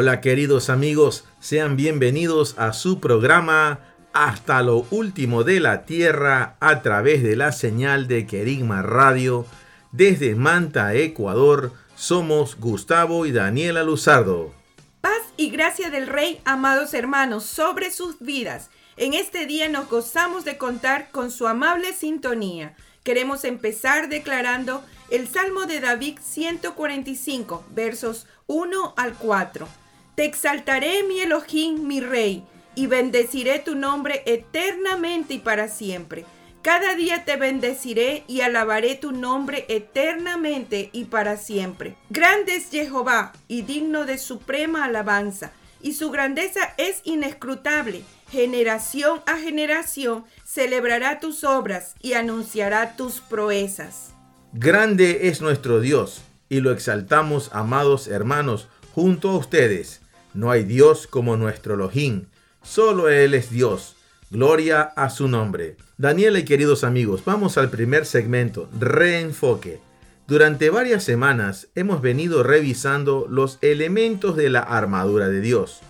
Hola queridos amigos, sean bienvenidos a su programa Hasta lo último de la Tierra a través de la señal de Querigma Radio. Desde Manta, Ecuador, somos Gustavo y Daniela Luzardo. Paz y gracia del Rey, amados hermanos, sobre sus vidas. En este día nos gozamos de contar con su amable sintonía. Queremos empezar declarando el Salmo de David 145, versos 1 al 4. Te exaltaré, mi Elohim, mi Rey, y bendeciré tu nombre eternamente y para siempre. Cada día te bendeciré y alabaré tu nombre eternamente y para siempre. Grande es Jehová y digno de suprema alabanza, y su grandeza es inescrutable. Generación a generación celebrará tus obras y anunciará tus proezas. Grande es nuestro Dios y lo exaltamos, amados hermanos, junto a ustedes. No hay Dios como nuestro Elohim, solo Él es Dios. Gloria a su nombre. Daniela y queridos amigos, vamos al primer segmento, reenfoque. Durante varias semanas hemos venido revisando los elementos de la armadura de Dios.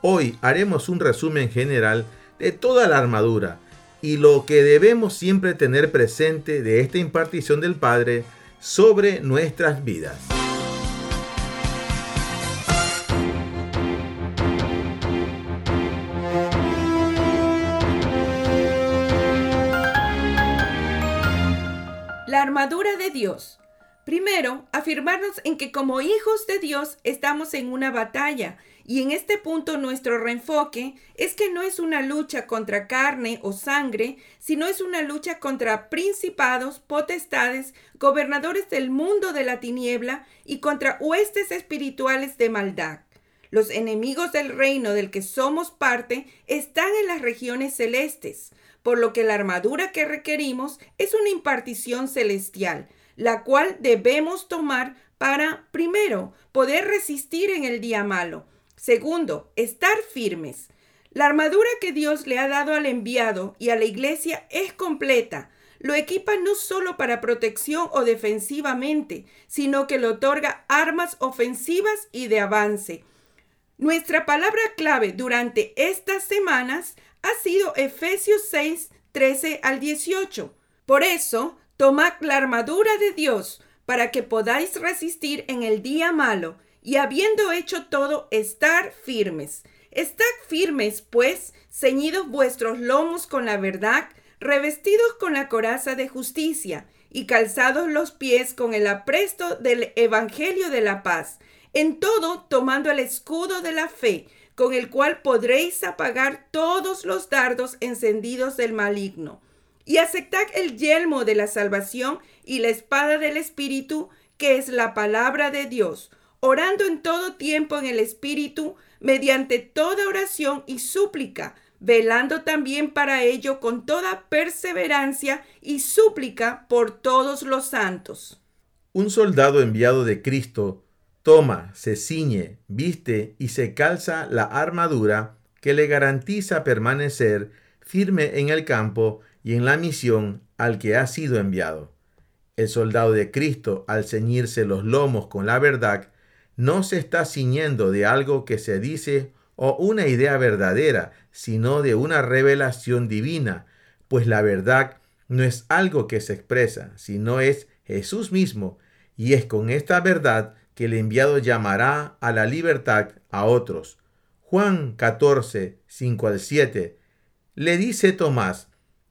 Hoy haremos un resumen general de toda la armadura y lo que debemos siempre tener presente de esta impartición del Padre sobre nuestras vidas. Dios. Primero, afirmarnos en que como hijos de Dios estamos en una batalla y en este punto nuestro reenfoque es que no es una lucha contra carne o sangre, sino es una lucha contra principados, potestades, gobernadores del mundo de la tiniebla y contra huestes espirituales de maldad. Los enemigos del reino del que somos parte están en las regiones celestes, por lo que la armadura que requerimos es una impartición celestial, la cual debemos tomar para, primero, poder resistir en el día malo. Segundo, estar firmes. La armadura que Dios le ha dado al enviado y a la iglesia es completa. Lo equipa no solo para protección o defensivamente, sino que le otorga armas ofensivas y de avance. Nuestra palabra clave durante estas semanas ha sido Efesios 6, 13 al 18. Por eso, tomad la armadura de Dios para que podáis resistir en el día malo y habiendo hecho todo, estar firmes. Estad firmes, pues, ceñidos vuestros lomos con la verdad, revestidos con la coraza de justicia y calzados los pies con el apresto del Evangelio de la paz. En todo, tomando el escudo de la fe, con el cual podréis apagar todos los dardos encendidos del maligno. Y aceptad el yelmo de la salvación y la espada del Espíritu, que es la palabra de Dios, orando en todo tiempo en el Espíritu, mediante toda oración y súplica, velando también para ello con toda perseverancia y súplica por todos los santos. Un soldado enviado de Cristo toma, se ciñe, viste y se calza la armadura que le garantiza permanecer firme en el campo y en la misión al que ha sido enviado. El soldado de Cristo, al ceñirse los lomos con la verdad, no se está ciñendo de algo que se dice o una idea verdadera, sino de una revelación divina, pues la verdad no es algo que se expresa, sino es Jesús mismo, y es con esta verdad que el enviado llamará a la libertad a otros. Juan 14, 5 al 7. Le dice Tomás,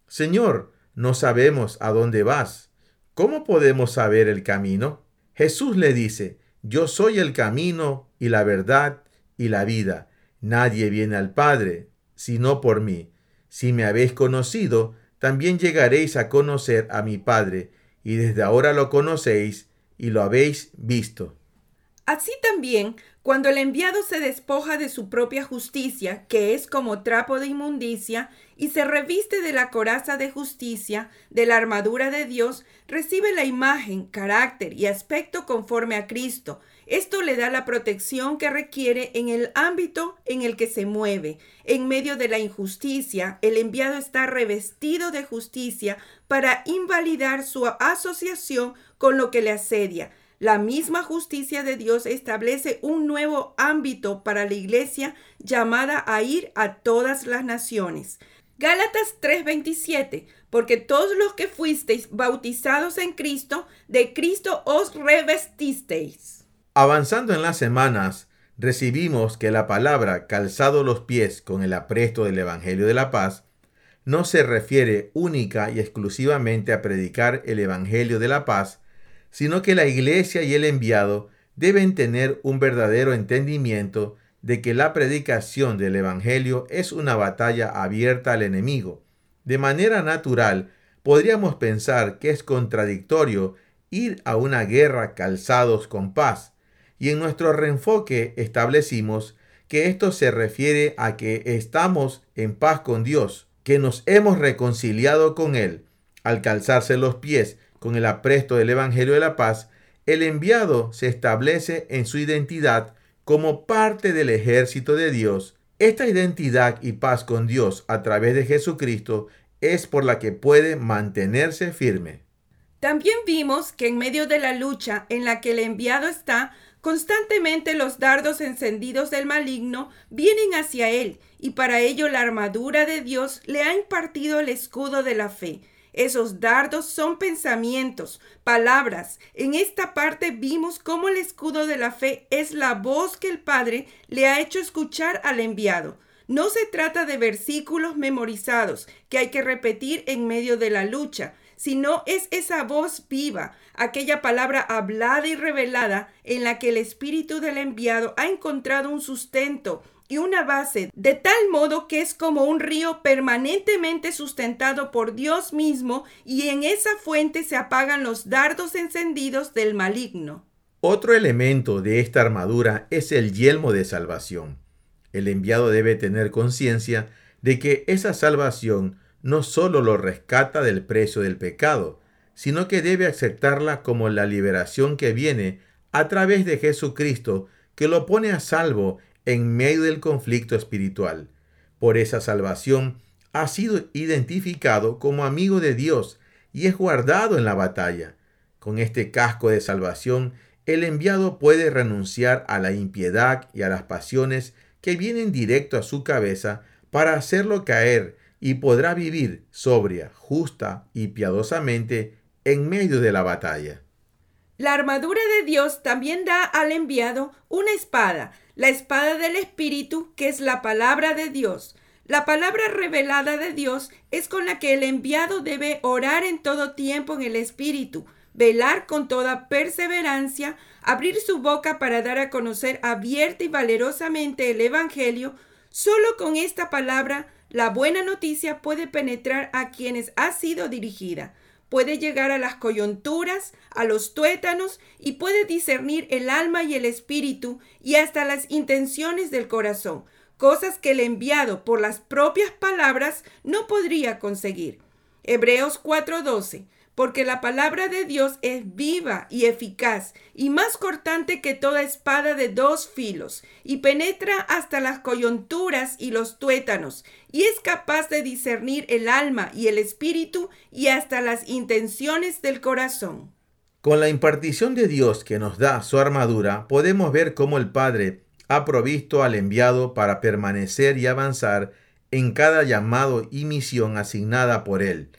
Señor, no sabemos a dónde vas. ¿Cómo podemos saber el camino? Jesús le dice, Yo soy el camino y la verdad y la vida. Nadie viene al Padre sino por mí. Si me habéis conocido, también llegaréis a conocer a mi Padre, y desde ahora lo conocéis y lo habéis visto. Así también, cuando el enviado se despoja de su propia justicia, que es como trapo de inmundicia, y se reviste de la coraza de justicia, de la armadura de Dios, recibe la imagen, carácter y aspecto conforme a Cristo. Esto le da la protección que requiere en el ámbito en el que se mueve. En medio de la injusticia, el enviado está revestido de justicia para invalidar su asociación con lo que le asedia la misma justicia de Dios establece un nuevo ámbito para la iglesia llamada a ir a todas las naciones. Gálatas 3:27, porque todos los que fuisteis bautizados en Cristo, de Cristo os revestisteis. Avanzando en las semanas, recibimos que la palabra calzado los pies con el apresto del Evangelio de la paz no se refiere única y exclusivamente a predicar el Evangelio de la paz, sino que la iglesia y el enviado deben tener un verdadero entendimiento de que la predicación del Evangelio es una batalla abierta al enemigo. De manera natural, podríamos pensar que es contradictorio ir a una guerra calzados con paz, y en nuestro reenfoque establecimos que esto se refiere a que estamos en paz con Dios, que nos hemos reconciliado con Él al calzarse los pies con el apresto del Evangelio de la Paz, el enviado se establece en su identidad como parte del ejército de Dios. Esta identidad y paz con Dios a través de Jesucristo es por la que puede mantenerse firme. También vimos que en medio de la lucha en la que el enviado está, constantemente los dardos encendidos del maligno vienen hacia él, y para ello la armadura de Dios le ha impartido el escudo de la fe. Esos dardos son pensamientos, palabras. En esta parte vimos cómo el escudo de la fe es la voz que el Padre le ha hecho escuchar al enviado. No se trata de versículos memorizados que hay que repetir en medio de la lucha, sino es esa voz viva, aquella palabra hablada y revelada en la que el Espíritu del enviado ha encontrado un sustento, y una base, de tal modo que es como un río permanentemente sustentado por Dios mismo y en esa fuente se apagan los dardos encendidos del maligno. Otro elemento de esta armadura es el yelmo de salvación. El enviado debe tener conciencia de que esa salvación no solo lo rescata del precio del pecado, sino que debe aceptarla como la liberación que viene a través de Jesucristo, que lo pone a salvo en medio del conflicto espiritual. Por esa salvación ha sido identificado como amigo de Dios y es guardado en la batalla. Con este casco de salvación, el enviado puede renunciar a la impiedad y a las pasiones que vienen directo a su cabeza para hacerlo caer y podrá vivir sobria, justa y piadosamente en medio de la batalla. La armadura de Dios también da al enviado una espada, la espada del Espíritu, que es la palabra de Dios. La palabra revelada de Dios es con la que el enviado debe orar en todo tiempo en el Espíritu, velar con toda perseverancia, abrir su boca para dar a conocer abierta y valerosamente el Evangelio. Solo con esta palabra la buena noticia puede penetrar a quienes ha sido dirigida puede llegar a las coyunturas, a los tuétanos y puede discernir el alma y el espíritu y hasta las intenciones del corazón, cosas que el enviado por las propias palabras no podría conseguir. Hebreos 4:12 porque la palabra de Dios es viva y eficaz y más cortante que toda espada de dos filos, y penetra hasta las coyunturas y los tuétanos, y es capaz de discernir el alma y el espíritu y hasta las intenciones del corazón. Con la impartición de Dios que nos da su armadura, podemos ver cómo el Padre ha provisto al enviado para permanecer y avanzar en cada llamado y misión asignada por Él.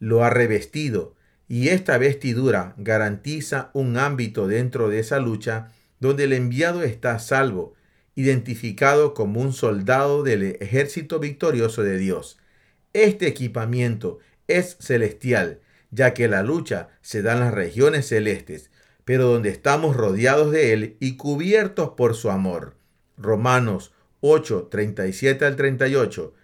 Lo ha revestido, y esta vestidura garantiza un ámbito dentro de esa lucha donde el enviado está salvo, identificado como un soldado del ejército victorioso de Dios. Este equipamiento es celestial, ya que la lucha se da en las regiones celestes, pero donde estamos rodeados de Él y cubiertos por su amor. Romanos 8, 37 al 38.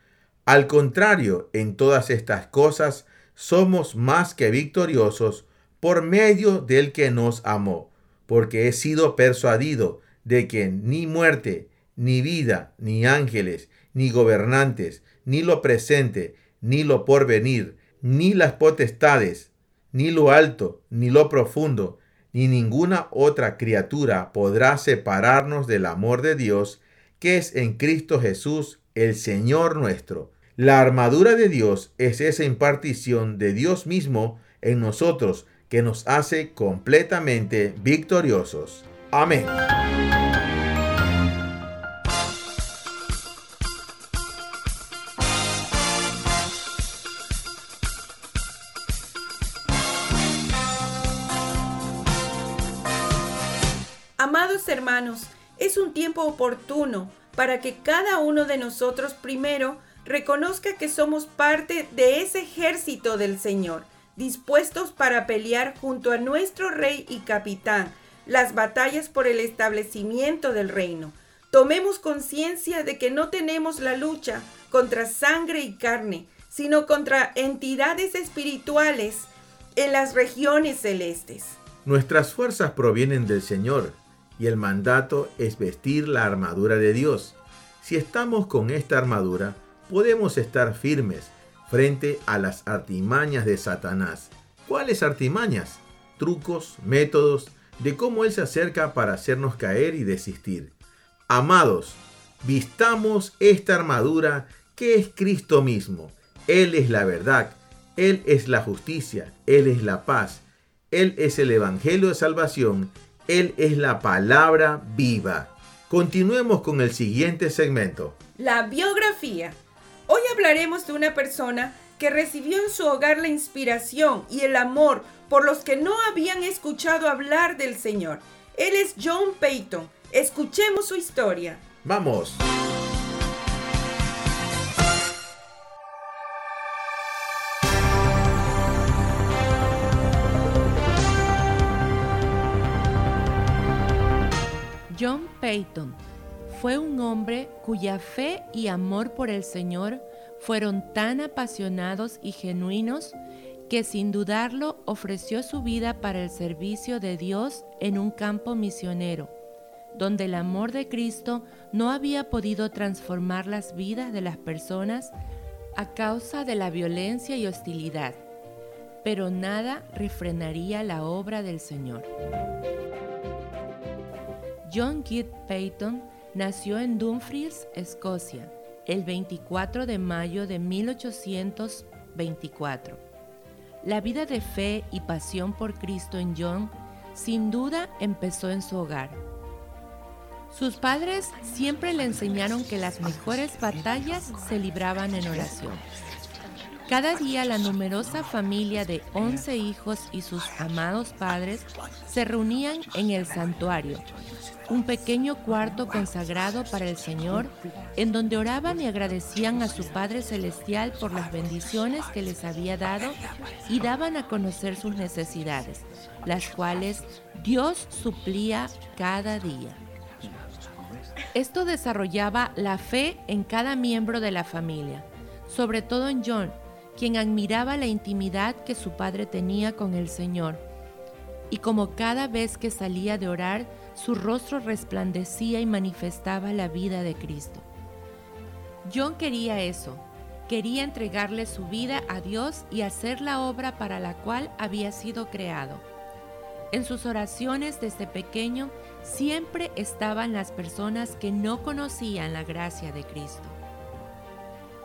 Al contrario, en todas estas cosas, somos más que victoriosos por medio del que nos amó, porque he sido persuadido de que ni muerte, ni vida, ni ángeles, ni gobernantes, ni lo presente, ni lo porvenir, ni las potestades, ni lo alto, ni lo profundo, ni ninguna otra criatura podrá separarnos del amor de Dios que es en Cristo Jesús, el Señor nuestro. La armadura de Dios es esa impartición de Dios mismo en nosotros que nos hace completamente victoriosos. Amén. Amados hermanos, es un tiempo oportuno para que cada uno de nosotros primero reconozca que somos parte de ese ejército del Señor, dispuestos para pelear junto a nuestro Rey y Capitán las batallas por el establecimiento del reino. Tomemos conciencia de que no tenemos la lucha contra sangre y carne, sino contra entidades espirituales en las regiones celestes. Nuestras fuerzas provienen del Señor y el mandato es vestir la armadura de Dios. Si estamos con esta armadura, podemos estar firmes frente a las artimañas de Satanás. ¿Cuáles artimañas? Trucos, métodos de cómo Él se acerca para hacernos caer y desistir. Amados, vistamos esta armadura que es Cristo mismo. Él es la verdad, Él es la justicia, Él es la paz, Él es el Evangelio de salvación él es la palabra viva. Continuemos con el siguiente segmento. La biografía. Hoy hablaremos de una persona que recibió en su hogar la inspiración y el amor por los que no habían escuchado hablar del Señor. Él es John Payton. Escuchemos su historia. Vamos. John Payton fue un hombre cuya fe y amor por el Señor fueron tan apasionados y genuinos que sin dudarlo ofreció su vida para el servicio de Dios en un campo misionero, donde el amor de Cristo no había podido transformar las vidas de las personas a causa de la violencia y hostilidad, pero nada refrenaría la obra del Señor. John Keith Payton nació en Dumfries, Escocia, el 24 de mayo de 1824. La vida de fe y pasión por Cristo en John sin duda empezó en su hogar. Sus padres siempre le enseñaron que las mejores batallas se libraban en oración. Cada día la numerosa familia de 11 hijos y sus amados padres se reunían en el santuario un pequeño cuarto consagrado para el Señor, en donde oraban y agradecían a su Padre Celestial por las bendiciones que les había dado y daban a conocer sus necesidades, las cuales Dios suplía cada día. Esto desarrollaba la fe en cada miembro de la familia, sobre todo en John, quien admiraba la intimidad que su padre tenía con el Señor. Y como cada vez que salía de orar, su rostro resplandecía y manifestaba la vida de Cristo. John quería eso, quería entregarle su vida a Dios y hacer la obra para la cual había sido creado. En sus oraciones desde pequeño siempre estaban las personas que no conocían la gracia de Cristo.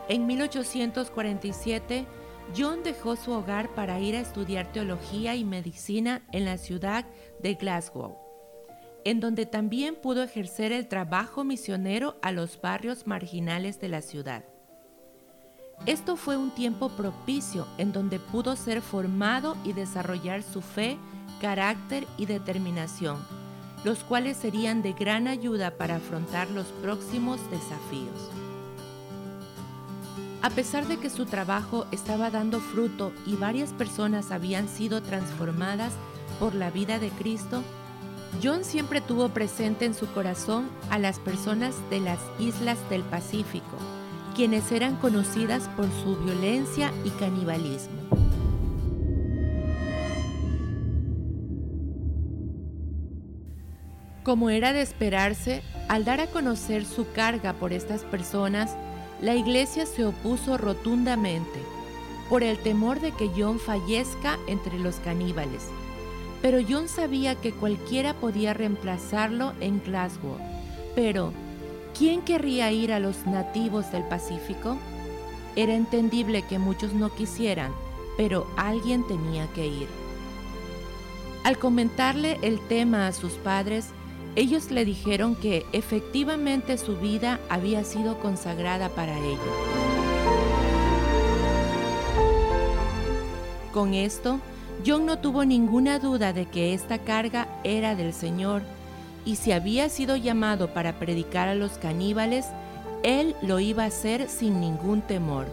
En 1847, John dejó su hogar para ir a estudiar teología y medicina en la ciudad de Glasgow en donde también pudo ejercer el trabajo misionero a los barrios marginales de la ciudad. Esto fue un tiempo propicio en donde pudo ser formado y desarrollar su fe, carácter y determinación, los cuales serían de gran ayuda para afrontar los próximos desafíos. A pesar de que su trabajo estaba dando fruto y varias personas habían sido transformadas por la vida de Cristo, John siempre tuvo presente en su corazón a las personas de las islas del Pacífico, quienes eran conocidas por su violencia y canibalismo. Como era de esperarse, al dar a conocer su carga por estas personas, la iglesia se opuso rotundamente, por el temor de que John fallezca entre los caníbales pero John sabía que cualquiera podía reemplazarlo en Glasgow. Pero, ¿quién querría ir a los nativos del Pacífico? Era entendible que muchos no quisieran, pero alguien tenía que ir. Al comentarle el tema a sus padres, ellos le dijeron que efectivamente su vida había sido consagrada para ello. Con esto, John no tuvo ninguna duda de que esta carga era del Señor, y si había sido llamado para predicar a los caníbales, él lo iba a hacer sin ningún temor.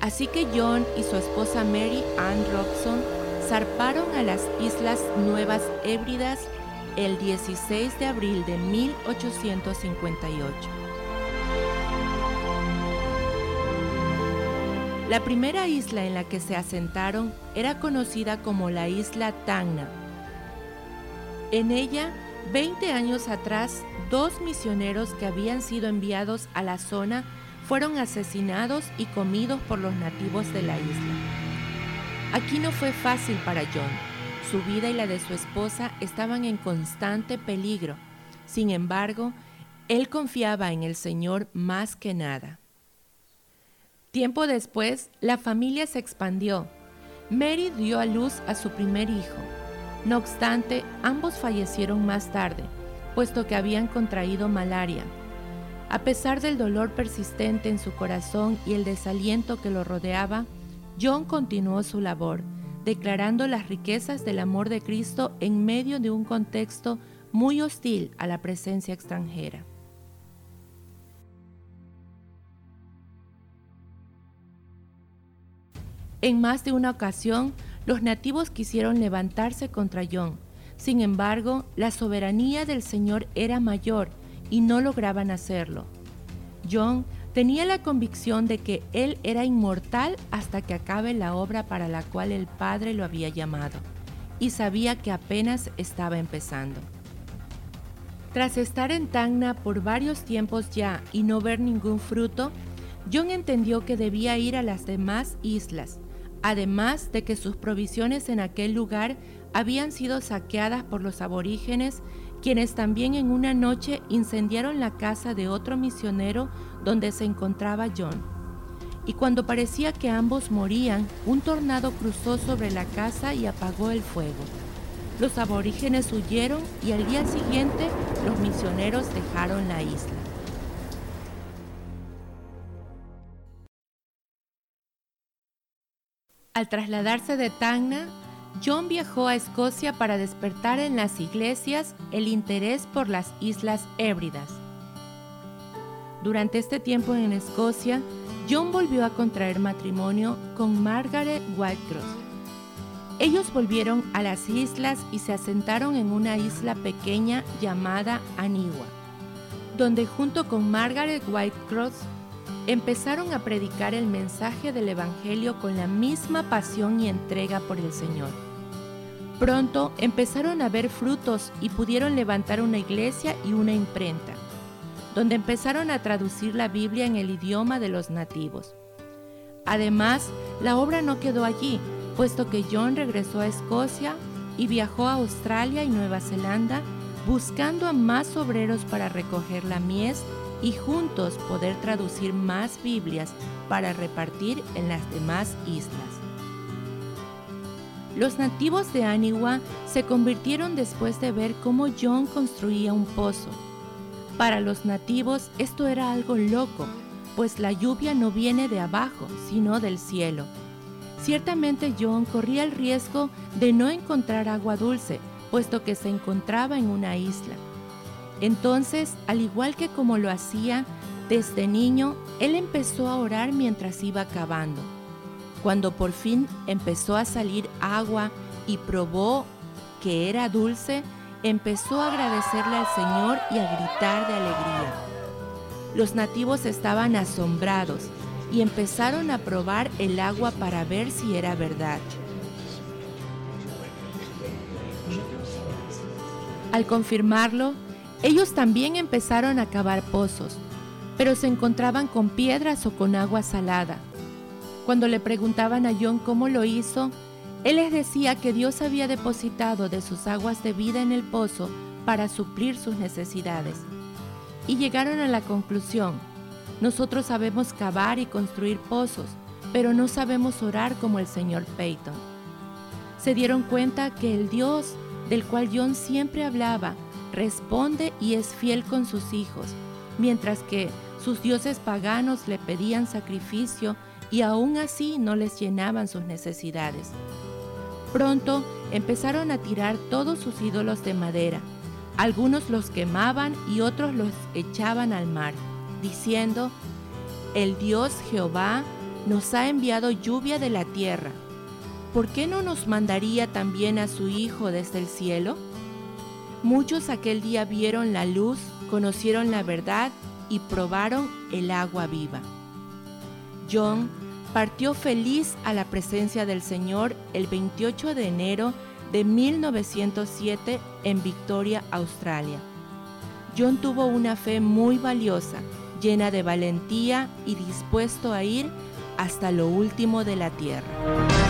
Así que John y su esposa Mary Ann Robson zarparon a las Islas Nuevas Hébridas el 16 de abril de 1858. La primera isla en la que se asentaron era conocida como la isla Tangna. En ella, 20 años atrás, dos misioneros que habían sido enviados a la zona fueron asesinados y comidos por los nativos de la isla. Aquí no fue fácil para John. Su vida y la de su esposa estaban en constante peligro. Sin embargo, él confiaba en el Señor más que nada. Tiempo después, la familia se expandió. Mary dio a luz a su primer hijo. No obstante, ambos fallecieron más tarde, puesto que habían contraído malaria. A pesar del dolor persistente en su corazón y el desaliento que lo rodeaba, John continuó su labor, declarando las riquezas del amor de Cristo en medio de un contexto muy hostil a la presencia extranjera. En más de una ocasión, los nativos quisieron levantarse contra John. Sin embargo, la soberanía del Señor era mayor y no lograban hacerlo. John tenía la convicción de que él era inmortal hasta que acabe la obra para la cual el Padre lo había llamado, y sabía que apenas estaba empezando. Tras estar en Tacna por varios tiempos ya y no ver ningún fruto, John entendió que debía ir a las demás islas, además de que sus provisiones en aquel lugar habían sido saqueadas por los aborígenes quienes también en una noche incendiaron la casa de otro misionero donde se encontraba John. Y cuando parecía que ambos morían, un tornado cruzó sobre la casa y apagó el fuego. Los aborígenes huyeron y al día siguiente los misioneros dejaron la isla. Al trasladarse de Tacna, John viajó a Escocia para despertar en las iglesias el interés por las Islas Hébridas. Durante este tiempo en Escocia, John volvió a contraer matrimonio con Margaret Whitecross. Ellos volvieron a las islas y se asentaron en una isla pequeña llamada Anigua, donde junto con Margaret Whitecross empezaron a predicar el mensaje del Evangelio con la misma pasión y entrega por el Señor. Pronto empezaron a ver frutos y pudieron levantar una iglesia y una imprenta, donde empezaron a traducir la Biblia en el idioma de los nativos. Además, la obra no quedó allí, puesto que John regresó a Escocia y viajó a Australia y Nueva Zelanda buscando a más obreros para recoger la mies y juntos poder traducir más Biblias para repartir en las demás islas. Los nativos de Aniwa se convirtieron después de ver cómo John construía un pozo. Para los nativos esto era algo loco, pues la lluvia no viene de abajo, sino del cielo. Ciertamente John corría el riesgo de no encontrar agua dulce, puesto que se encontraba en una isla. Entonces, al igual que como lo hacía desde niño, él empezó a orar mientras iba cavando. Cuando por fin empezó a salir agua y probó que era dulce, empezó a agradecerle al Señor y a gritar de alegría. Los nativos estaban asombrados y empezaron a probar el agua para ver si era verdad. Al confirmarlo, ellos también empezaron a cavar pozos, pero se encontraban con piedras o con agua salada. Cuando le preguntaban a John cómo lo hizo, él les decía que Dios había depositado de sus aguas de vida en el pozo para suplir sus necesidades. Y llegaron a la conclusión, nosotros sabemos cavar y construir pozos, pero no sabemos orar como el señor Peyton. Se dieron cuenta que el Dios del cual John siempre hablaba responde y es fiel con sus hijos, mientras que sus dioses paganos le pedían sacrificio y aún así no les llenaban sus necesidades. Pronto empezaron a tirar todos sus ídolos de madera. Algunos los quemaban y otros los echaban al mar, diciendo, El Dios Jehová nos ha enviado lluvia de la tierra. ¿Por qué no nos mandaría también a su Hijo desde el cielo? Muchos aquel día vieron la luz, conocieron la verdad y probaron el agua viva. John partió feliz a la presencia del Señor el 28 de enero de 1907 en Victoria, Australia. John tuvo una fe muy valiosa, llena de valentía y dispuesto a ir hasta lo último de la tierra.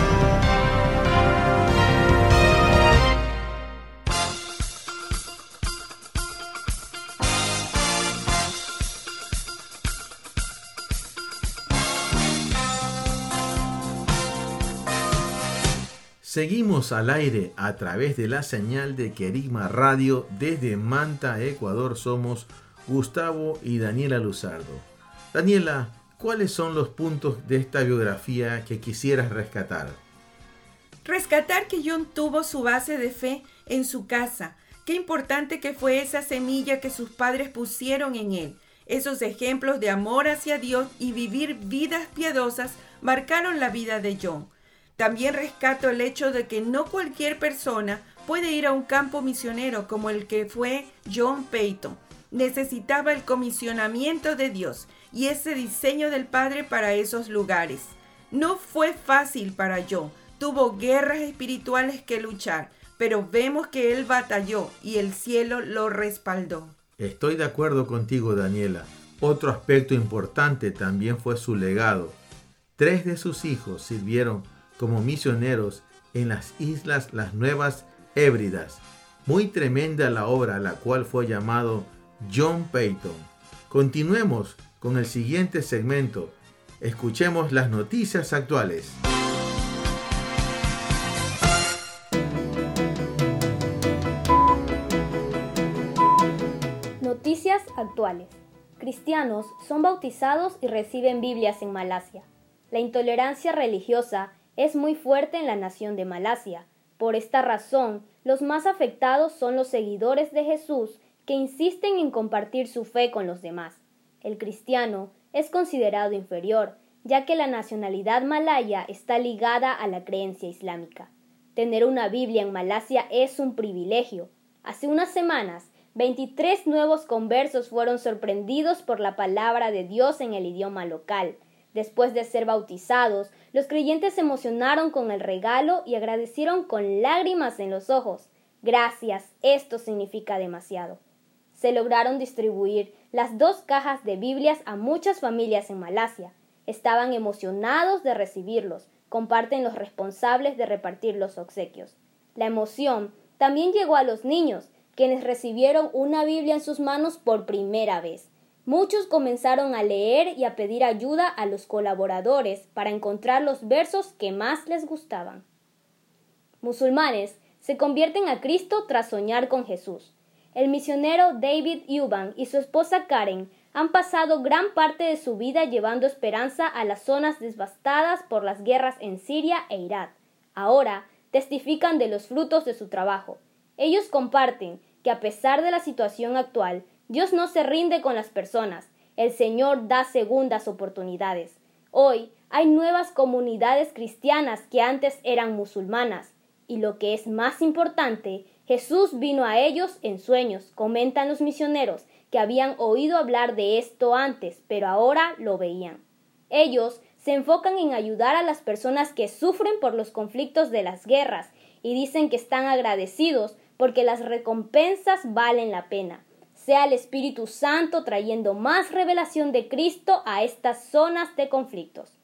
Seguimos al aire a través de la señal de Querigma Radio desde Manta, Ecuador. Somos Gustavo y Daniela Luzardo. Daniela, ¿cuáles son los puntos de esta biografía que quisieras rescatar? Rescatar que John tuvo su base de fe en su casa. Qué importante que fue esa semilla que sus padres pusieron en él. Esos ejemplos de amor hacia Dios y vivir vidas piadosas marcaron la vida de John. También rescato el hecho de que no cualquier persona puede ir a un campo misionero como el que fue John Peyton. Necesitaba el comisionamiento de Dios y ese diseño del Padre para esos lugares. No fue fácil para John, tuvo guerras espirituales que luchar, pero vemos que él batalló y el cielo lo respaldó. Estoy de acuerdo contigo, Daniela. Otro aspecto importante también fue su legado. Tres de sus hijos sirvieron como misioneros en las islas Las Nuevas Hébridas. Muy tremenda la obra a la cual fue llamado John Peyton. Continuemos con el siguiente segmento. Escuchemos las noticias actuales. Noticias actuales. Cristianos son bautizados y reciben Biblias en Malasia. La intolerancia religiosa es muy fuerte en la nación de Malasia. Por esta razón, los más afectados son los seguidores de Jesús que insisten en compartir su fe con los demás. El cristiano es considerado inferior, ya que la nacionalidad malaya está ligada a la creencia islámica. Tener una Biblia en Malasia es un privilegio. Hace unas semanas, 23 nuevos conversos fueron sorprendidos por la palabra de Dios en el idioma local. Después de ser bautizados, los creyentes se emocionaron con el regalo y agradecieron con lágrimas en los ojos. Gracias, esto significa demasiado. Se lograron distribuir las dos cajas de Biblias a muchas familias en Malasia. Estaban emocionados de recibirlos, comparten los responsables de repartir los obsequios. La emoción también llegó a los niños, quienes recibieron una Biblia en sus manos por primera vez. Muchos comenzaron a leer y a pedir ayuda a los colaboradores para encontrar los versos que más les gustaban. Musulmanes se convierten a Cristo tras soñar con Jesús. El misionero David Eubank y su esposa Karen han pasado gran parte de su vida llevando esperanza a las zonas devastadas por las guerras en Siria e Irak. Ahora testifican de los frutos de su trabajo. Ellos comparten que a pesar de la situación actual, Dios no se rinde con las personas, el Señor da segundas oportunidades. Hoy hay nuevas comunidades cristianas que antes eran musulmanas, y lo que es más importante, Jesús vino a ellos en sueños, comentan los misioneros, que habían oído hablar de esto antes, pero ahora lo veían. Ellos se enfocan en ayudar a las personas que sufren por los conflictos de las guerras y dicen que están agradecidos porque las recompensas valen la pena. Sea el Espíritu Santo trayendo más revelación de Cristo a estas zonas de conflictos.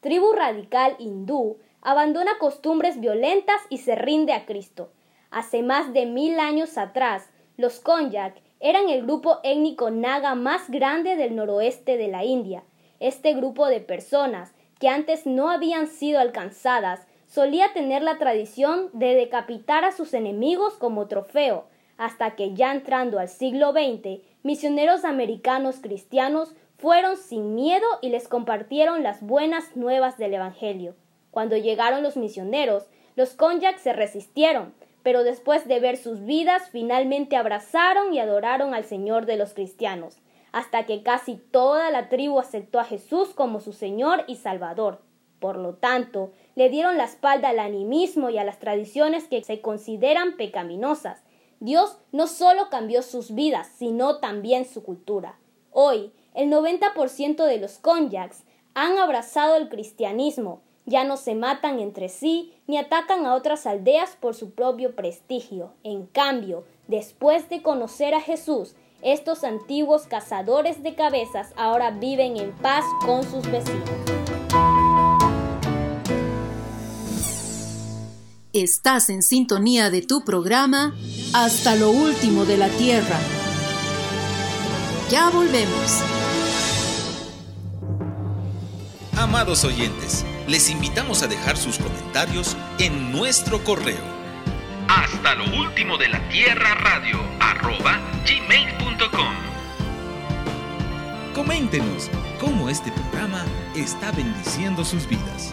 Tribu radical hindú abandona costumbres violentas y se rinde a Cristo. Hace más de mil años atrás, los Konyak eran el grupo étnico naga más grande del noroeste de la India. Este grupo de personas, que antes no habían sido alcanzadas, solía tener la tradición de decapitar a sus enemigos como trofeo, hasta que ya entrando al siglo XX, misioneros americanos cristianos fueron sin miedo y les compartieron las buenas nuevas del Evangelio. Cuando llegaron los misioneros, los Konyak se resistieron, pero después de ver sus vidas finalmente abrazaron y adoraron al Señor de los cristianos, hasta que casi toda la tribu aceptó a Jesús como su Señor y Salvador. Por lo tanto, le dieron la espalda al animismo y a las tradiciones que se consideran pecaminosas. Dios no solo cambió sus vidas, sino también su cultura. Hoy, el 90% de los Konyaks han abrazado el cristianismo ya no se matan entre sí ni atacan a otras aldeas por su propio prestigio. En cambio, después de conocer a Jesús, estos antiguos cazadores de cabezas ahora viven en paz con sus vecinos. Estás en sintonía de tu programa Hasta lo último de la Tierra. Ya volvemos. Amados oyentes, les invitamos a dejar sus comentarios en nuestro correo. Hasta lo último de la tierra radio arroba gmail.com. Coméntenos cómo este programa está bendiciendo sus vidas.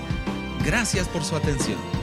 Gracias por su atención.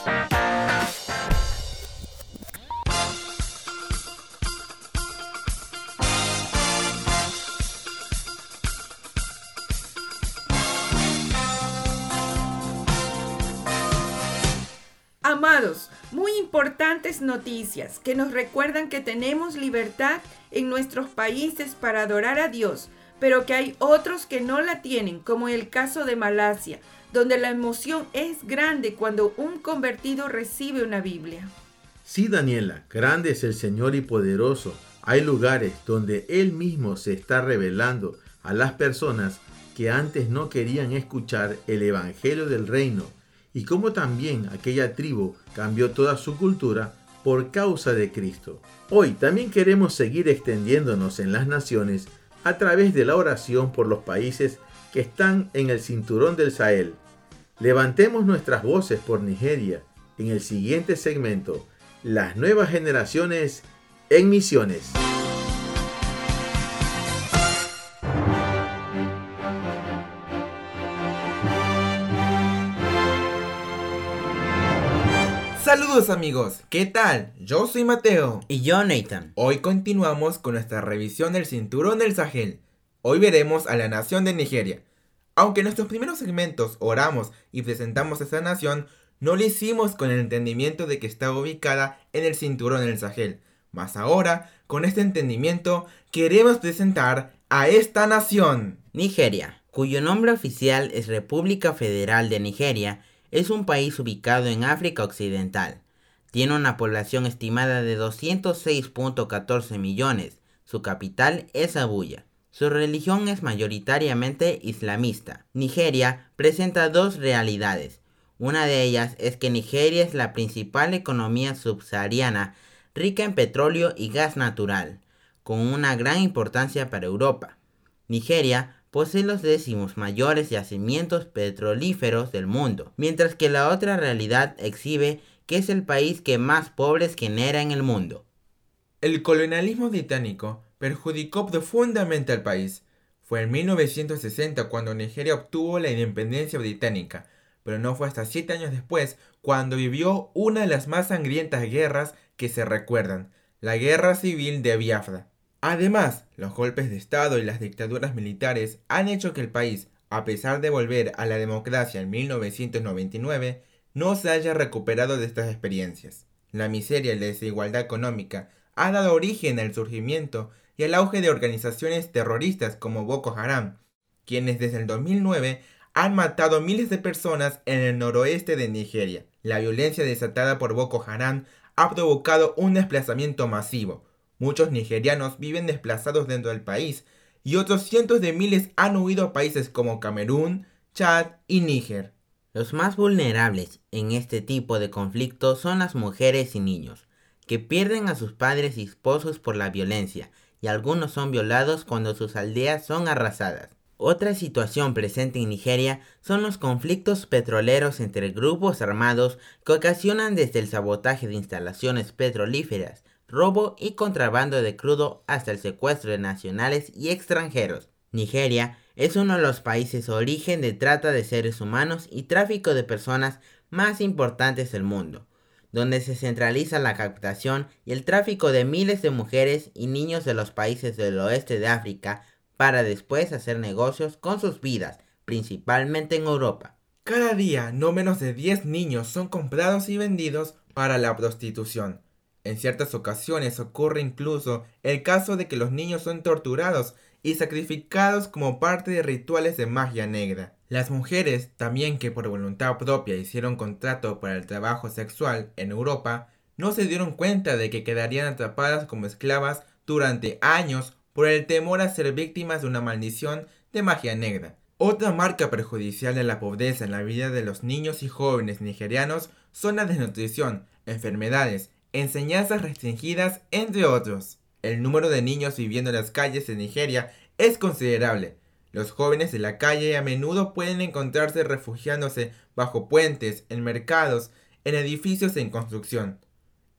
Noticias que nos recuerdan que tenemos libertad en nuestros países para adorar a Dios, pero que hay otros que no la tienen, como el caso de Malasia, donde la emoción es grande cuando un convertido recibe una Biblia. Sí, Daniela, grande es el Señor y poderoso. Hay lugares donde Él mismo se está revelando a las personas que antes no querían escuchar el Evangelio del Reino y como también aquella tribu cambió toda su cultura por causa de Cristo. Hoy también queremos seguir extendiéndonos en las naciones a través de la oración por los países que están en el cinturón del Sahel. Levantemos nuestras voces por Nigeria en el siguiente segmento, las nuevas generaciones en misiones. Saludos amigos, ¿qué tal? Yo soy Mateo. Y yo Nathan. Hoy continuamos con nuestra revisión del cinturón del Sahel. Hoy veremos a la nación de Nigeria. Aunque en nuestros primeros segmentos oramos y presentamos a esta nación, no lo hicimos con el entendimiento de que está ubicada en el cinturón del Sahel. Mas ahora, con este entendimiento, queremos presentar a esta nación. Nigeria, cuyo nombre oficial es República Federal de Nigeria, es un país ubicado en África Occidental. Tiene una población estimada de 206.14 millones. Su capital es Abuya. Su religión es mayoritariamente islamista. Nigeria presenta dos realidades. Una de ellas es que Nigeria es la principal economía subsahariana rica en petróleo y gas natural, con una gran importancia para Europa. Nigeria posee los décimos mayores yacimientos petrolíferos del mundo, mientras que la otra realidad exhibe que es el país que más pobres genera en el mundo. El colonialismo británico perjudicó profundamente al país. Fue en 1960 cuando Nigeria obtuvo la independencia británica, pero no fue hasta siete años después cuando vivió una de las más sangrientas guerras que se recuerdan, la Guerra Civil de Biafra. Además, los golpes de Estado y las dictaduras militares han hecho que el país, a pesar de volver a la democracia en 1999, no se haya recuperado de estas experiencias. La miseria y la desigualdad económica ha dado origen al surgimiento y al auge de organizaciones terroristas como Boko Haram, quienes desde el 2009 han matado miles de personas en el noroeste de Nigeria. La violencia desatada por Boko Haram ha provocado un desplazamiento masivo. Muchos nigerianos viven desplazados dentro del país y otros cientos de miles han huido a países como Camerún, Chad y Níger. Los más vulnerables en este tipo de conflictos son las mujeres y niños, que pierden a sus padres y esposos por la violencia, y algunos son violados cuando sus aldeas son arrasadas. Otra situación presente en Nigeria son los conflictos petroleros entre grupos armados que ocasionan desde el sabotaje de instalaciones petrolíferas, robo y contrabando de crudo hasta el secuestro de nacionales y extranjeros. Nigeria es uno de los países origen de trata de seres humanos y tráfico de personas más importantes del mundo, donde se centraliza la captación y el tráfico de miles de mujeres y niños de los países del oeste de África para después hacer negocios con sus vidas, principalmente en Europa. Cada día no menos de 10 niños son comprados y vendidos para la prostitución. En ciertas ocasiones ocurre incluso el caso de que los niños son torturados y sacrificados como parte de rituales de magia negra. Las mujeres, también que por voluntad propia hicieron contrato para el trabajo sexual en Europa, no se dieron cuenta de que quedarían atrapadas como esclavas durante años por el temor a ser víctimas de una maldición de magia negra. Otra marca perjudicial de la pobreza en la vida de los niños y jóvenes nigerianos son la desnutrición, enfermedades enseñanzas restringidas, entre otros. El número de niños viviendo en las calles de Nigeria es considerable. Los jóvenes de la calle a menudo pueden encontrarse refugiándose bajo puentes, en mercados, en edificios en construcción.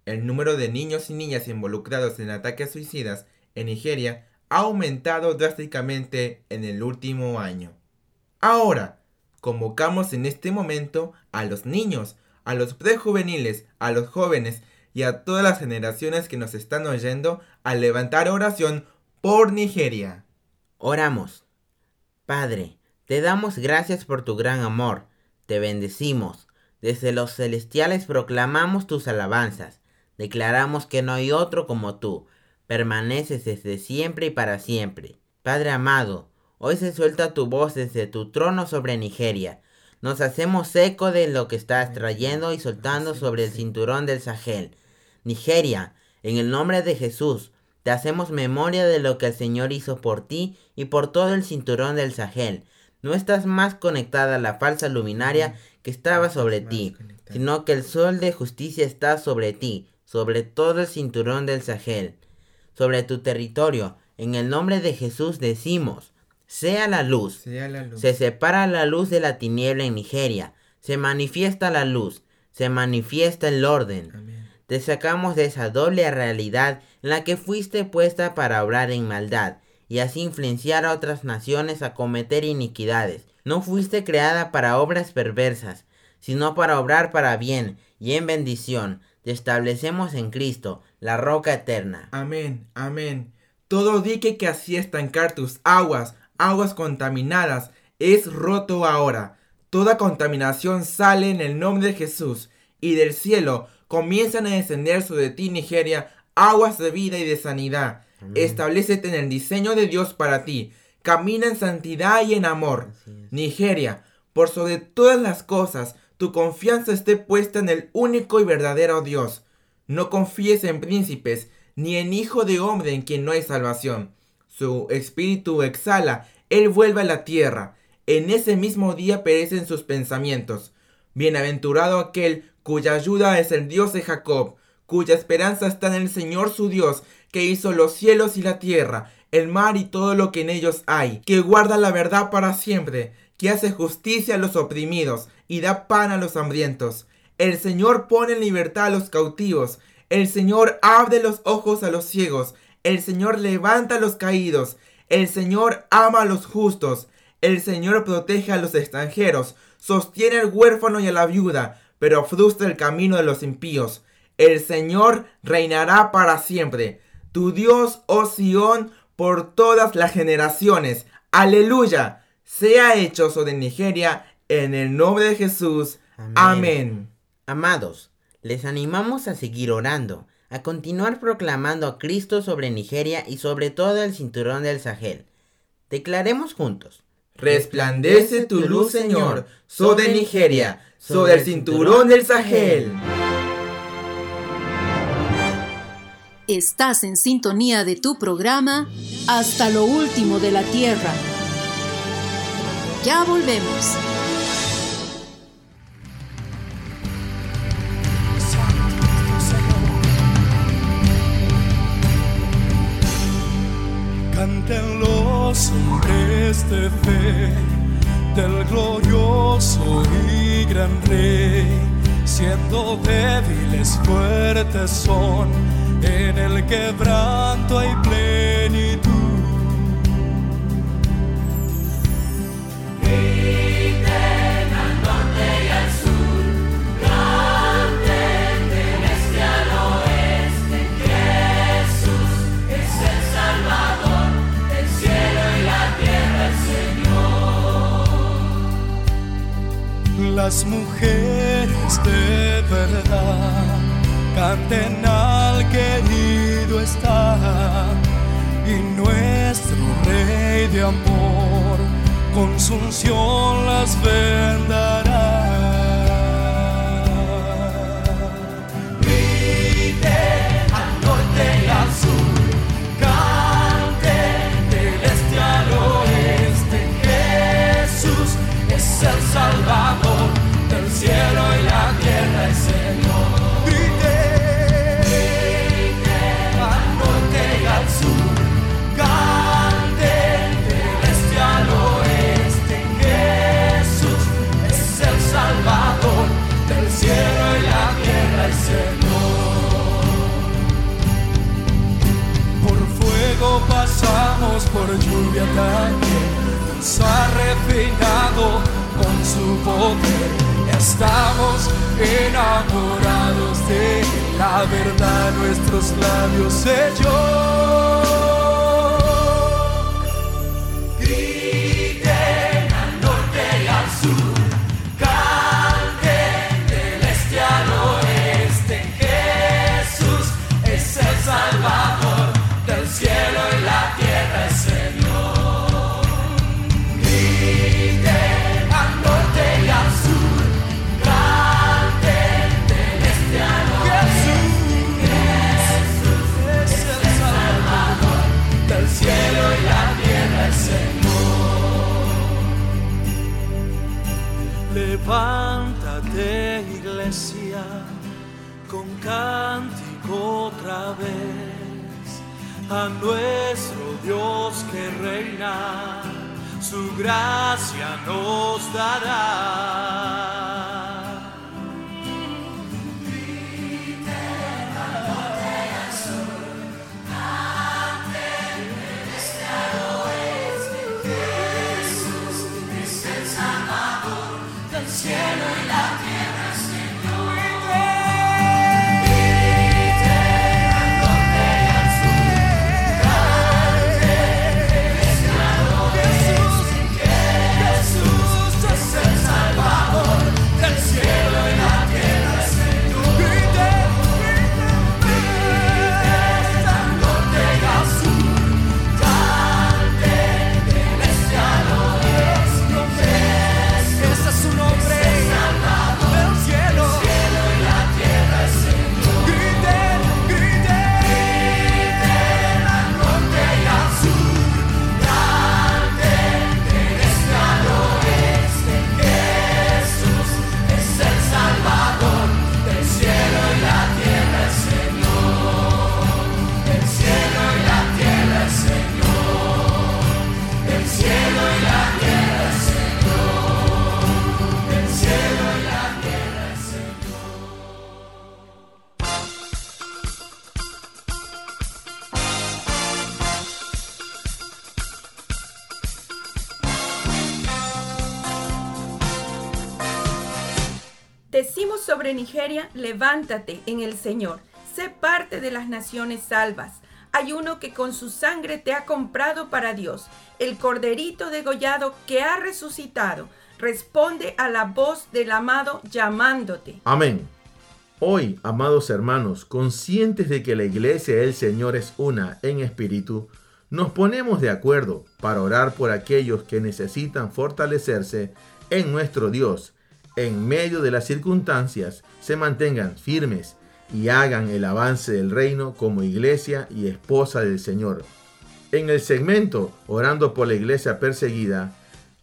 El número de niños y niñas involucrados en ataques suicidas en Nigeria ha aumentado drásticamente en el último año. Ahora, convocamos en este momento a los niños, a los prejuveniles, a los jóvenes y a todas las generaciones que nos están oyendo a levantar oración por Nigeria. Oramos. Padre, te damos gracias por tu gran amor, te bendecimos. Desde los celestiales proclamamos tus alabanzas, declaramos que no hay otro como tú, permaneces desde siempre y para siempre. Padre amado, hoy se suelta tu voz desde tu trono sobre Nigeria. Nos hacemos eco de lo que estás trayendo y soltando sobre el cinturón del Sahel Nigeria, en el nombre de Jesús, te hacemos memoria de lo que el Señor hizo por ti y por todo el cinturón del Sahel. No estás más conectada a la falsa luminaria que estaba sobre ti, sino que el sol de justicia está sobre ti, sobre todo el cinturón del Sahel, sobre tu territorio. En el nombre de Jesús decimos, sea la luz. Sea la luz. Se separa la luz de la tiniebla en Nigeria. Se manifiesta la luz. Se manifiesta el orden. Amén te sacamos de esa doble realidad en la que fuiste puesta para obrar en maldad y así influenciar a otras naciones a cometer iniquidades. No fuiste creada para obras perversas, sino para obrar para bien y en bendición. Te establecemos en Cristo, la roca eterna. Amén, amén. Todo dique que hacía estancar tus aguas, aguas contaminadas, es roto ahora. Toda contaminación sale en el nombre de Jesús, y del cielo comienzan a descender sobre ti, Nigeria, aguas de vida y de sanidad. Establecete en el diseño de Dios para ti. Camina en santidad y en amor. Nigeria, por sobre todas las cosas, tu confianza esté puesta en el único y verdadero Dios. No confíes en príncipes, ni en hijo de hombre en quien no hay salvación. Su espíritu exhala, él vuelve a la tierra. En ese mismo día perecen sus pensamientos. Bienaventurado aquel cuya ayuda es el Dios de Jacob, cuya esperanza está en el Señor su Dios, que hizo los cielos y la tierra, el mar y todo lo que en ellos hay, que guarda la verdad para siempre, que hace justicia a los oprimidos y da pan a los hambrientos. El Señor pone en libertad a los cautivos, el Señor abre los ojos a los ciegos, el Señor levanta a los caídos, el Señor ama a los justos, el Señor protege a los extranjeros, sostiene al huérfano y a la viuda, pero frustra el camino de los impíos. El Señor reinará para siempre. Tu Dios, oh Sión, por todas las generaciones. Aleluya. Sea hecho sobre Nigeria en el nombre de Jesús. Amén. Amados, les animamos a seguir orando, a continuar proclamando a Cristo sobre Nigeria y sobre todo el cinturón del Sahel. Declaremos juntos. Resplandece tu luz, Señor, sobre Nigeria, sobre el cinturón del Sahel. Estás en sintonía de tu programa Hasta lo último de la Tierra. Ya volvemos. Canten los de fe del glorioso y gran rey, siendo débiles fuertes son, en el quebranto hay plenitud. las mujeres de verdad canten al querido está y nuestro rey de amor con su las vendará. Levántate en el Señor, sé parte de las naciones salvas. Hay uno que con su sangre te ha comprado para Dios, el corderito degollado que ha resucitado. Responde a la voz del amado llamándote. Amén. Hoy, amados hermanos, conscientes de que la iglesia del Señor es una en espíritu, nos ponemos de acuerdo para orar por aquellos que necesitan fortalecerse en nuestro Dios en medio de las circunstancias, se mantengan firmes y hagan el avance del reino como iglesia y esposa del Señor. En el segmento Orando por la iglesia perseguida,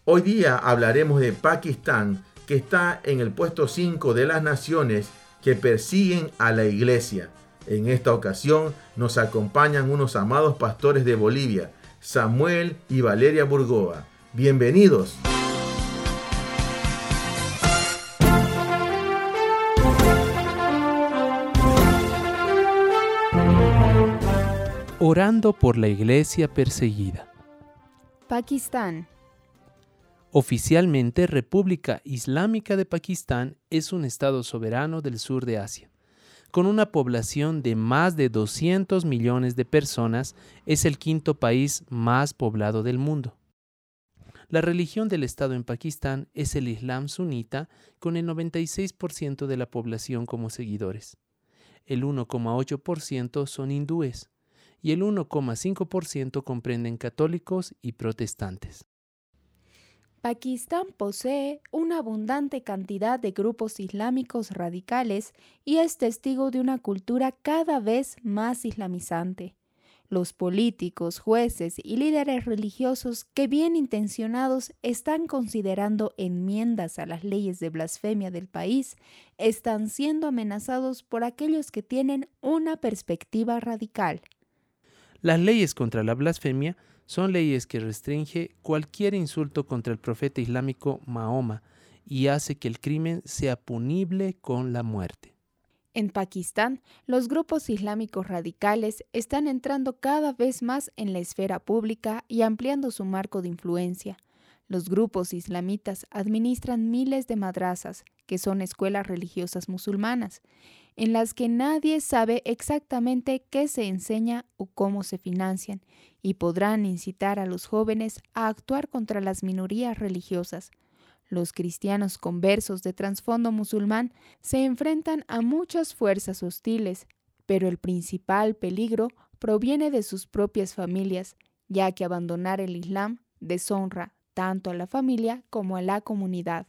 hoy día hablaremos de Pakistán, que está en el puesto 5 de las naciones que persiguen a la iglesia. En esta ocasión nos acompañan unos amados pastores de Bolivia, Samuel y Valeria Burgoa. Bienvenidos. Orando por la iglesia perseguida. Pakistán. Oficialmente, República Islámica de Pakistán es un estado soberano del sur de Asia. Con una población de más de 200 millones de personas, es el quinto país más poblado del mundo. La religión del Estado en Pakistán es el Islam sunita, con el 96% de la población como seguidores. El 1,8% son hindúes y el 1,5% comprenden católicos y protestantes. Pakistán posee una abundante cantidad de grupos islámicos radicales y es testigo de una cultura cada vez más islamizante. Los políticos, jueces y líderes religiosos que bien intencionados están considerando enmiendas a las leyes de blasfemia del país están siendo amenazados por aquellos que tienen una perspectiva radical. Las leyes contra la blasfemia son leyes que restringe cualquier insulto contra el profeta islámico Mahoma y hace que el crimen sea punible con la muerte. En Pakistán, los grupos islámicos radicales están entrando cada vez más en la esfera pública y ampliando su marco de influencia. Los grupos islamitas administran miles de madrazas, que son escuelas religiosas musulmanas, en las que nadie sabe exactamente qué se enseña o cómo se financian, y podrán incitar a los jóvenes a actuar contra las minorías religiosas. Los cristianos conversos de trasfondo musulmán se enfrentan a muchas fuerzas hostiles, pero el principal peligro proviene de sus propias familias, ya que abandonar el Islam deshonra tanto a la familia como a la comunidad.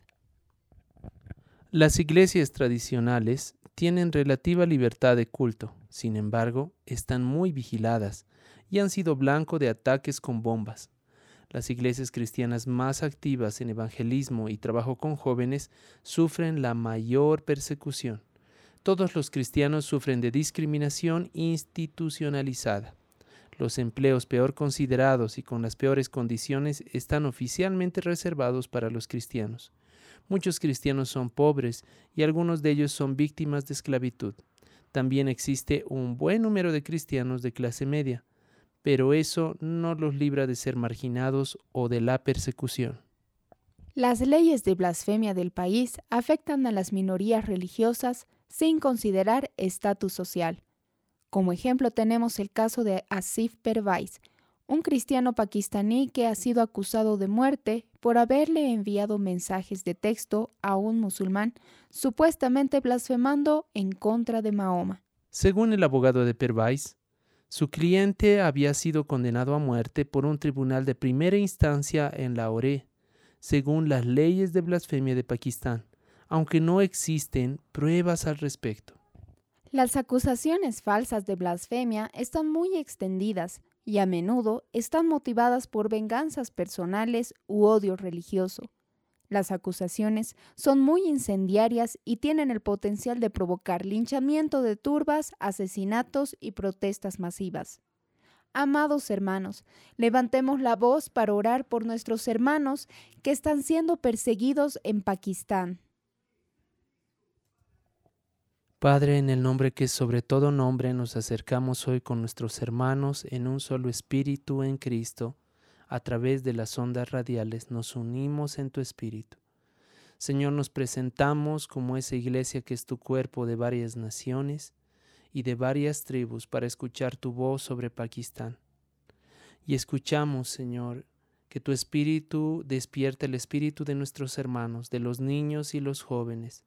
Las iglesias tradicionales tienen relativa libertad de culto, sin embargo, están muy vigiladas y han sido blanco de ataques con bombas. Las iglesias cristianas más activas en evangelismo y trabajo con jóvenes sufren la mayor persecución. Todos los cristianos sufren de discriminación institucionalizada. Los empleos peor considerados y con las peores condiciones están oficialmente reservados para los cristianos. Muchos cristianos son pobres y algunos de ellos son víctimas de esclavitud. También existe un buen número de cristianos de clase media, pero eso no los libra de ser marginados o de la persecución. Las leyes de blasfemia del país afectan a las minorías religiosas sin considerar estatus social. Como ejemplo tenemos el caso de Asif Pervais, un cristiano pakistaní que ha sido acusado de muerte por haberle enviado mensajes de texto a un musulmán supuestamente blasfemando en contra de Mahoma. Según el abogado de Pervais, su cliente había sido condenado a muerte por un tribunal de primera instancia en Lahore, según las leyes de blasfemia de Pakistán, aunque no existen pruebas al respecto. Las acusaciones falsas de blasfemia están muy extendidas y a menudo están motivadas por venganzas personales u odio religioso. Las acusaciones son muy incendiarias y tienen el potencial de provocar linchamiento de turbas, asesinatos y protestas masivas. Amados hermanos, levantemos la voz para orar por nuestros hermanos que están siendo perseguidos en Pakistán. Padre, en el nombre que sobre todo nombre nos acercamos hoy con nuestros hermanos en un solo espíritu en Cristo, a través de las ondas radiales nos unimos en tu espíritu. Señor, nos presentamos como esa iglesia que es tu cuerpo de varias naciones y de varias tribus para escuchar tu voz sobre Pakistán. Y escuchamos, Señor, que tu espíritu despierte el espíritu de nuestros hermanos, de los niños y los jóvenes,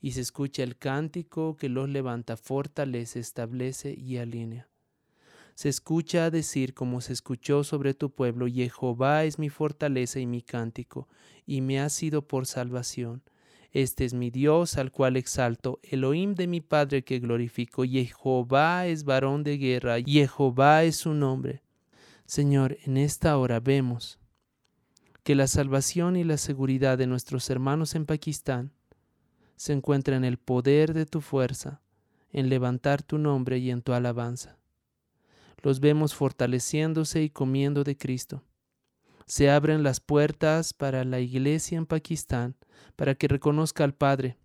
y se escucha el cántico que los levanta, fortalece, establece y alinea. Se escucha decir como se escuchó sobre tu pueblo, Jehová es mi fortaleza y mi cántico, y me ha sido por salvación. Este es mi Dios al cual exalto, Elohim de mi Padre que glorifico, Jehová es varón de guerra, Jehová es su nombre. Señor, en esta hora vemos que la salvación y la seguridad de nuestros hermanos en Pakistán se encuentra en el poder de tu fuerza, en levantar tu nombre y en tu alabanza. Los vemos fortaleciéndose y comiendo de Cristo. Se abren las puertas para la iglesia en Pakistán para que reconozca al Padre.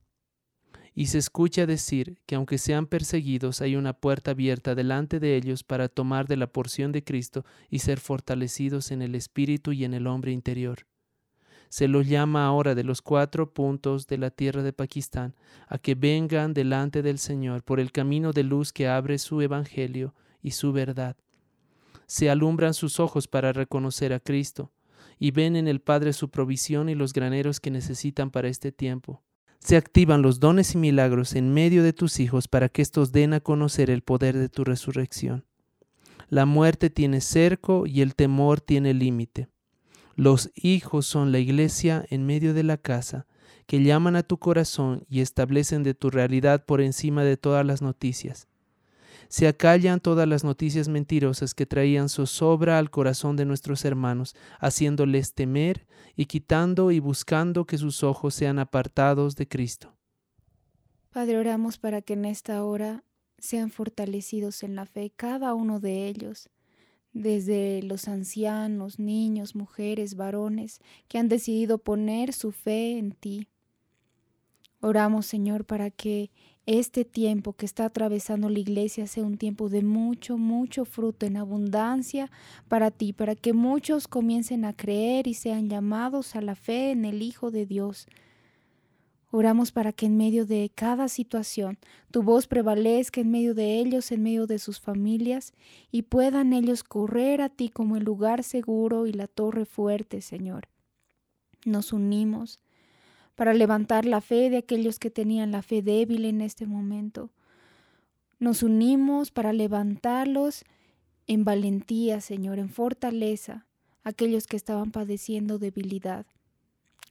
Y se escucha decir que aunque sean perseguidos, hay una puerta abierta delante de ellos para tomar de la porción de Cristo y ser fortalecidos en el espíritu y en el hombre interior. Se los llama ahora de los cuatro puntos de la tierra de Pakistán a que vengan delante del Señor por el camino de luz que abre su evangelio y su verdad. Se alumbran sus ojos para reconocer a Cristo y ven en el Padre su provisión y los graneros que necesitan para este tiempo. Se activan los dones y milagros en medio de tus hijos para que éstos den a conocer el poder de tu resurrección. La muerte tiene cerco y el temor tiene límite. Los hijos son la iglesia en medio de la casa, que llaman a tu corazón y establecen de tu realidad por encima de todas las noticias. Se acallan todas las noticias mentirosas que traían zozobra al corazón de nuestros hermanos, haciéndoles temer y quitando y buscando que sus ojos sean apartados de Cristo. Padre, oramos para que en esta hora sean fortalecidos en la fe cada uno de ellos desde los ancianos, niños, mujeres, varones, que han decidido poner su fe en ti. Oramos, Señor, para que este tiempo que está atravesando la iglesia sea un tiempo de mucho, mucho fruto en abundancia para ti, para que muchos comiencen a creer y sean llamados a la fe en el Hijo de Dios. Oramos para que en medio de cada situación tu voz prevalezca en medio de ellos, en medio de sus familias, y puedan ellos correr a ti como el lugar seguro y la torre fuerte, Señor. Nos unimos para levantar la fe de aquellos que tenían la fe débil en este momento. Nos unimos para levantarlos en valentía, Señor, en fortaleza, aquellos que estaban padeciendo debilidad.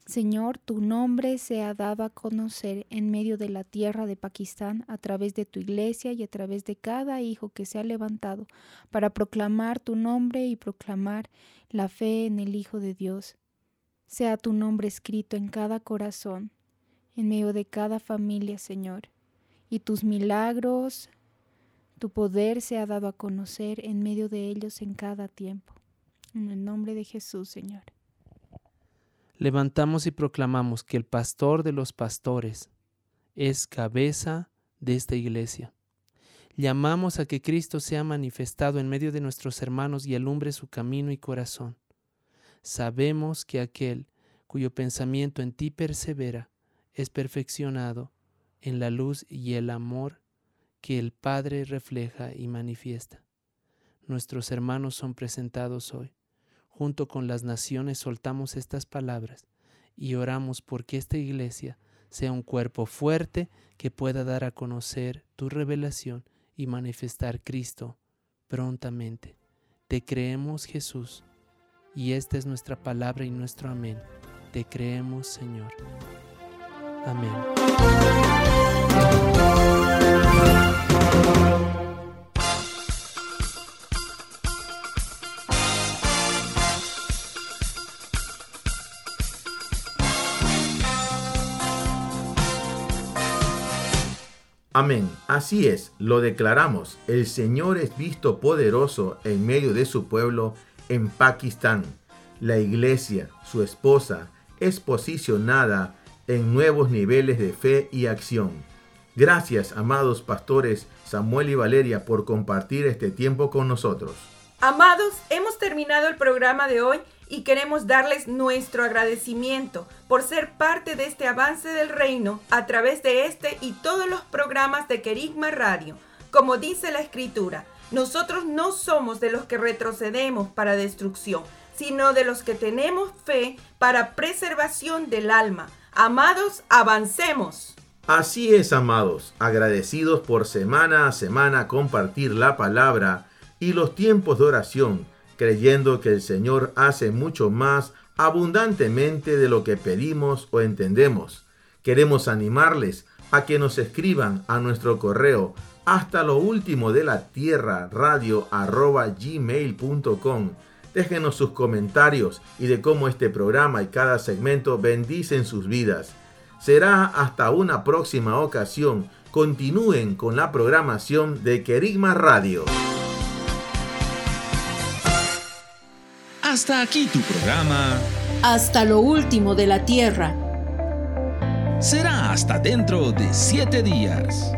Señor, tu nombre se ha dado a conocer en medio de la tierra de Pakistán a través de tu iglesia y a través de cada hijo que se ha levantado para proclamar tu nombre y proclamar la fe en el Hijo de Dios. Sea tu nombre escrito en cada corazón, en medio de cada familia, Señor, y tus milagros, tu poder se ha dado a conocer en medio de ellos en cada tiempo. En el nombre de Jesús, Señor levantamos y proclamamos que el pastor de los pastores es cabeza de esta iglesia. Llamamos a que Cristo sea manifestado en medio de nuestros hermanos y alumbre su camino y corazón. Sabemos que aquel cuyo pensamiento en ti persevera es perfeccionado en la luz y el amor que el Padre refleja y manifiesta. Nuestros hermanos son presentados hoy junto con las naciones soltamos estas palabras y oramos porque esta iglesia sea un cuerpo fuerte que pueda dar a conocer tu revelación y manifestar Cristo prontamente. Te creemos Jesús y esta es nuestra palabra y nuestro amén. Te creemos Señor. Amén. Amén. Así es, lo declaramos. El Señor es visto poderoso en medio de su pueblo en Pakistán. La iglesia, su esposa, es posicionada en nuevos niveles de fe y acción. Gracias, amados pastores Samuel y Valeria, por compartir este tiempo con nosotros. Amados, hemos terminado el programa de hoy y queremos darles nuestro agradecimiento por ser parte de este avance del reino a través de este y todos los programas de Querigma Radio. Como dice la escritura, nosotros no somos de los que retrocedemos para destrucción, sino de los que tenemos fe para preservación del alma. Amados, avancemos. Así es, amados, agradecidos por semana a semana compartir la palabra y los tiempos de oración, creyendo que el Señor hace mucho más abundantemente de lo que pedimos o entendemos. Queremos animarles a que nos escriban a nuestro correo hasta lo último de la tierra radio arroba gmail.com. Déjenos sus comentarios y de cómo este programa y cada segmento bendicen sus vidas. Será hasta una próxima ocasión. Continúen con la programación de Querigma Radio. Hasta aquí tu programa. Hasta lo último de la tierra. Será hasta dentro de siete días.